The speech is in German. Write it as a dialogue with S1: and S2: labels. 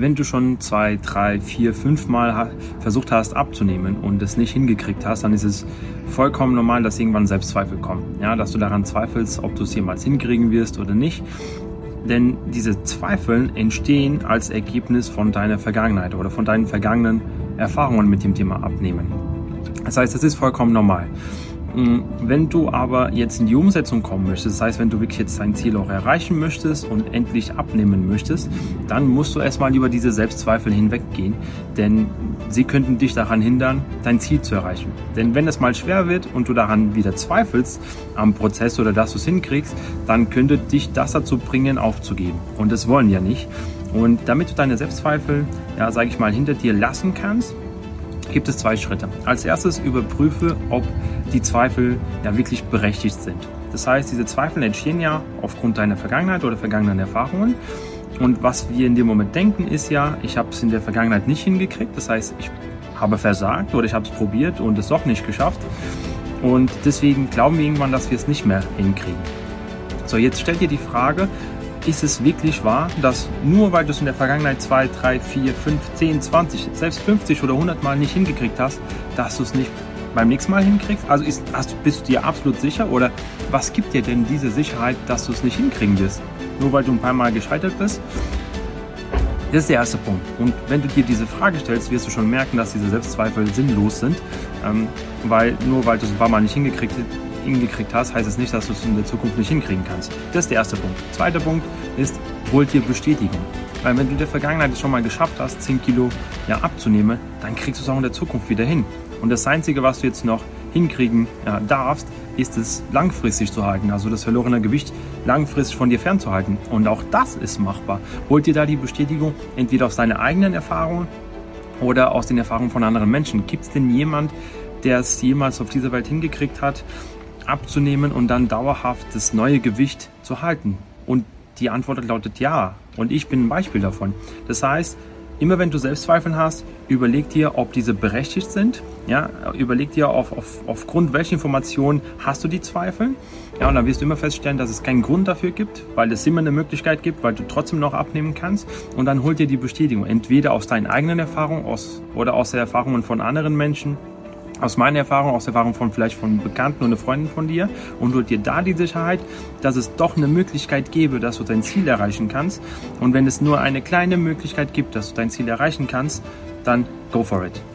S1: wenn du schon zwei, drei, vier, fünf Mal versucht hast abzunehmen und es nicht hingekriegt hast, dann ist es vollkommen normal, dass irgendwann Selbstzweifel kommen. Ja, dass du daran zweifelst, ob du es jemals hinkriegen wirst oder nicht. Denn diese Zweifel entstehen als Ergebnis von deiner Vergangenheit oder von deinen vergangenen Erfahrungen mit dem Thema Abnehmen. Das heißt, es ist vollkommen normal. Mm, wenn du aber jetzt in die Umsetzung kommen möchtest, das heißt, wenn du wirklich jetzt dein Ziel auch erreichen möchtest und endlich abnehmen möchtest, dann musst du erstmal über diese Selbstzweifel hinweggehen, denn sie könnten dich daran hindern, dein Ziel zu erreichen. Denn wenn es mal schwer wird und du daran wieder zweifelst am Prozess oder dass du es hinkriegst, dann könnte dich das dazu bringen, aufzugeben. Und das wollen ja nicht. Und damit du deine Selbstzweifel, ja, sage ich mal, hinter dir lassen kannst, gibt es zwei Schritte. Als erstes überprüfe, ob die Zweifel ja wirklich berechtigt sind. Das heißt, diese Zweifel entstehen ja aufgrund deiner Vergangenheit oder vergangenen Erfahrungen. Und was wir in dem Moment denken, ist ja, ich habe es in der Vergangenheit nicht hingekriegt. Das heißt, ich habe versagt oder ich habe es probiert und es doch nicht geschafft. Und deswegen glauben wir irgendwann, dass wir es nicht mehr hinkriegen. So, jetzt stellt dir die Frage, ist es wirklich wahr, dass nur weil du es in der Vergangenheit 2, 3, 4, 5, 10, 20, selbst 50 oder 100 Mal nicht hingekriegt hast, dass du es nicht beim nächsten Mal hinkriegst? Also ist, hast, bist du dir absolut sicher oder was gibt dir denn diese Sicherheit, dass du es nicht hinkriegen wirst? Nur weil du ein paar Mal gescheitert bist? Das ist der erste Punkt. Und wenn du dir diese Frage stellst, wirst du schon merken, dass diese Selbstzweifel sinnlos sind, ähm, weil nur weil du es ein paar Mal nicht hingekriegt hast, hingekriegt hast, heißt es nicht, dass du es in der Zukunft nicht hinkriegen kannst. Das ist der erste Punkt. Zweiter Punkt ist, hol dir Bestätigung. Weil wenn du in der Vergangenheit es schon mal geschafft hast, 10 Kilo ja, abzunehmen, dann kriegst du es auch in der Zukunft wieder hin. Und das Einzige, was du jetzt noch hinkriegen ja, darfst, ist es langfristig zu halten, also das verlorene Gewicht langfristig von dir fernzuhalten. Und auch das ist machbar. Holt dir da die Bestätigung entweder aus deinen eigenen Erfahrungen oder aus den Erfahrungen von anderen Menschen. Gibt es denn jemand, der es jemals auf dieser Welt hingekriegt hat, abzunehmen und dann dauerhaft das neue Gewicht zu halten? Und die Antwort lautet ja. Und ich bin ein Beispiel davon. Das heißt, immer wenn du Selbstzweifeln hast, überleg dir, ob diese berechtigt sind. Ja, überleg dir, auf, auf, aufgrund welcher Informationen hast du die Zweifel. Ja, und dann wirst du immer feststellen, dass es keinen Grund dafür gibt, weil es immer eine Möglichkeit gibt, weil du trotzdem noch abnehmen kannst. Und dann hol dir die Bestätigung, entweder aus deinen eigenen Erfahrungen aus, oder aus den Erfahrungen von anderen Menschen aus meiner Erfahrung, aus Erfahrung von vielleicht von Bekannten oder Freunden von dir und holt dir da die Sicherheit, dass es doch eine Möglichkeit gäbe, dass du dein Ziel erreichen kannst. Und wenn es nur eine kleine Möglichkeit gibt, dass du dein Ziel erreichen kannst, dann go for it.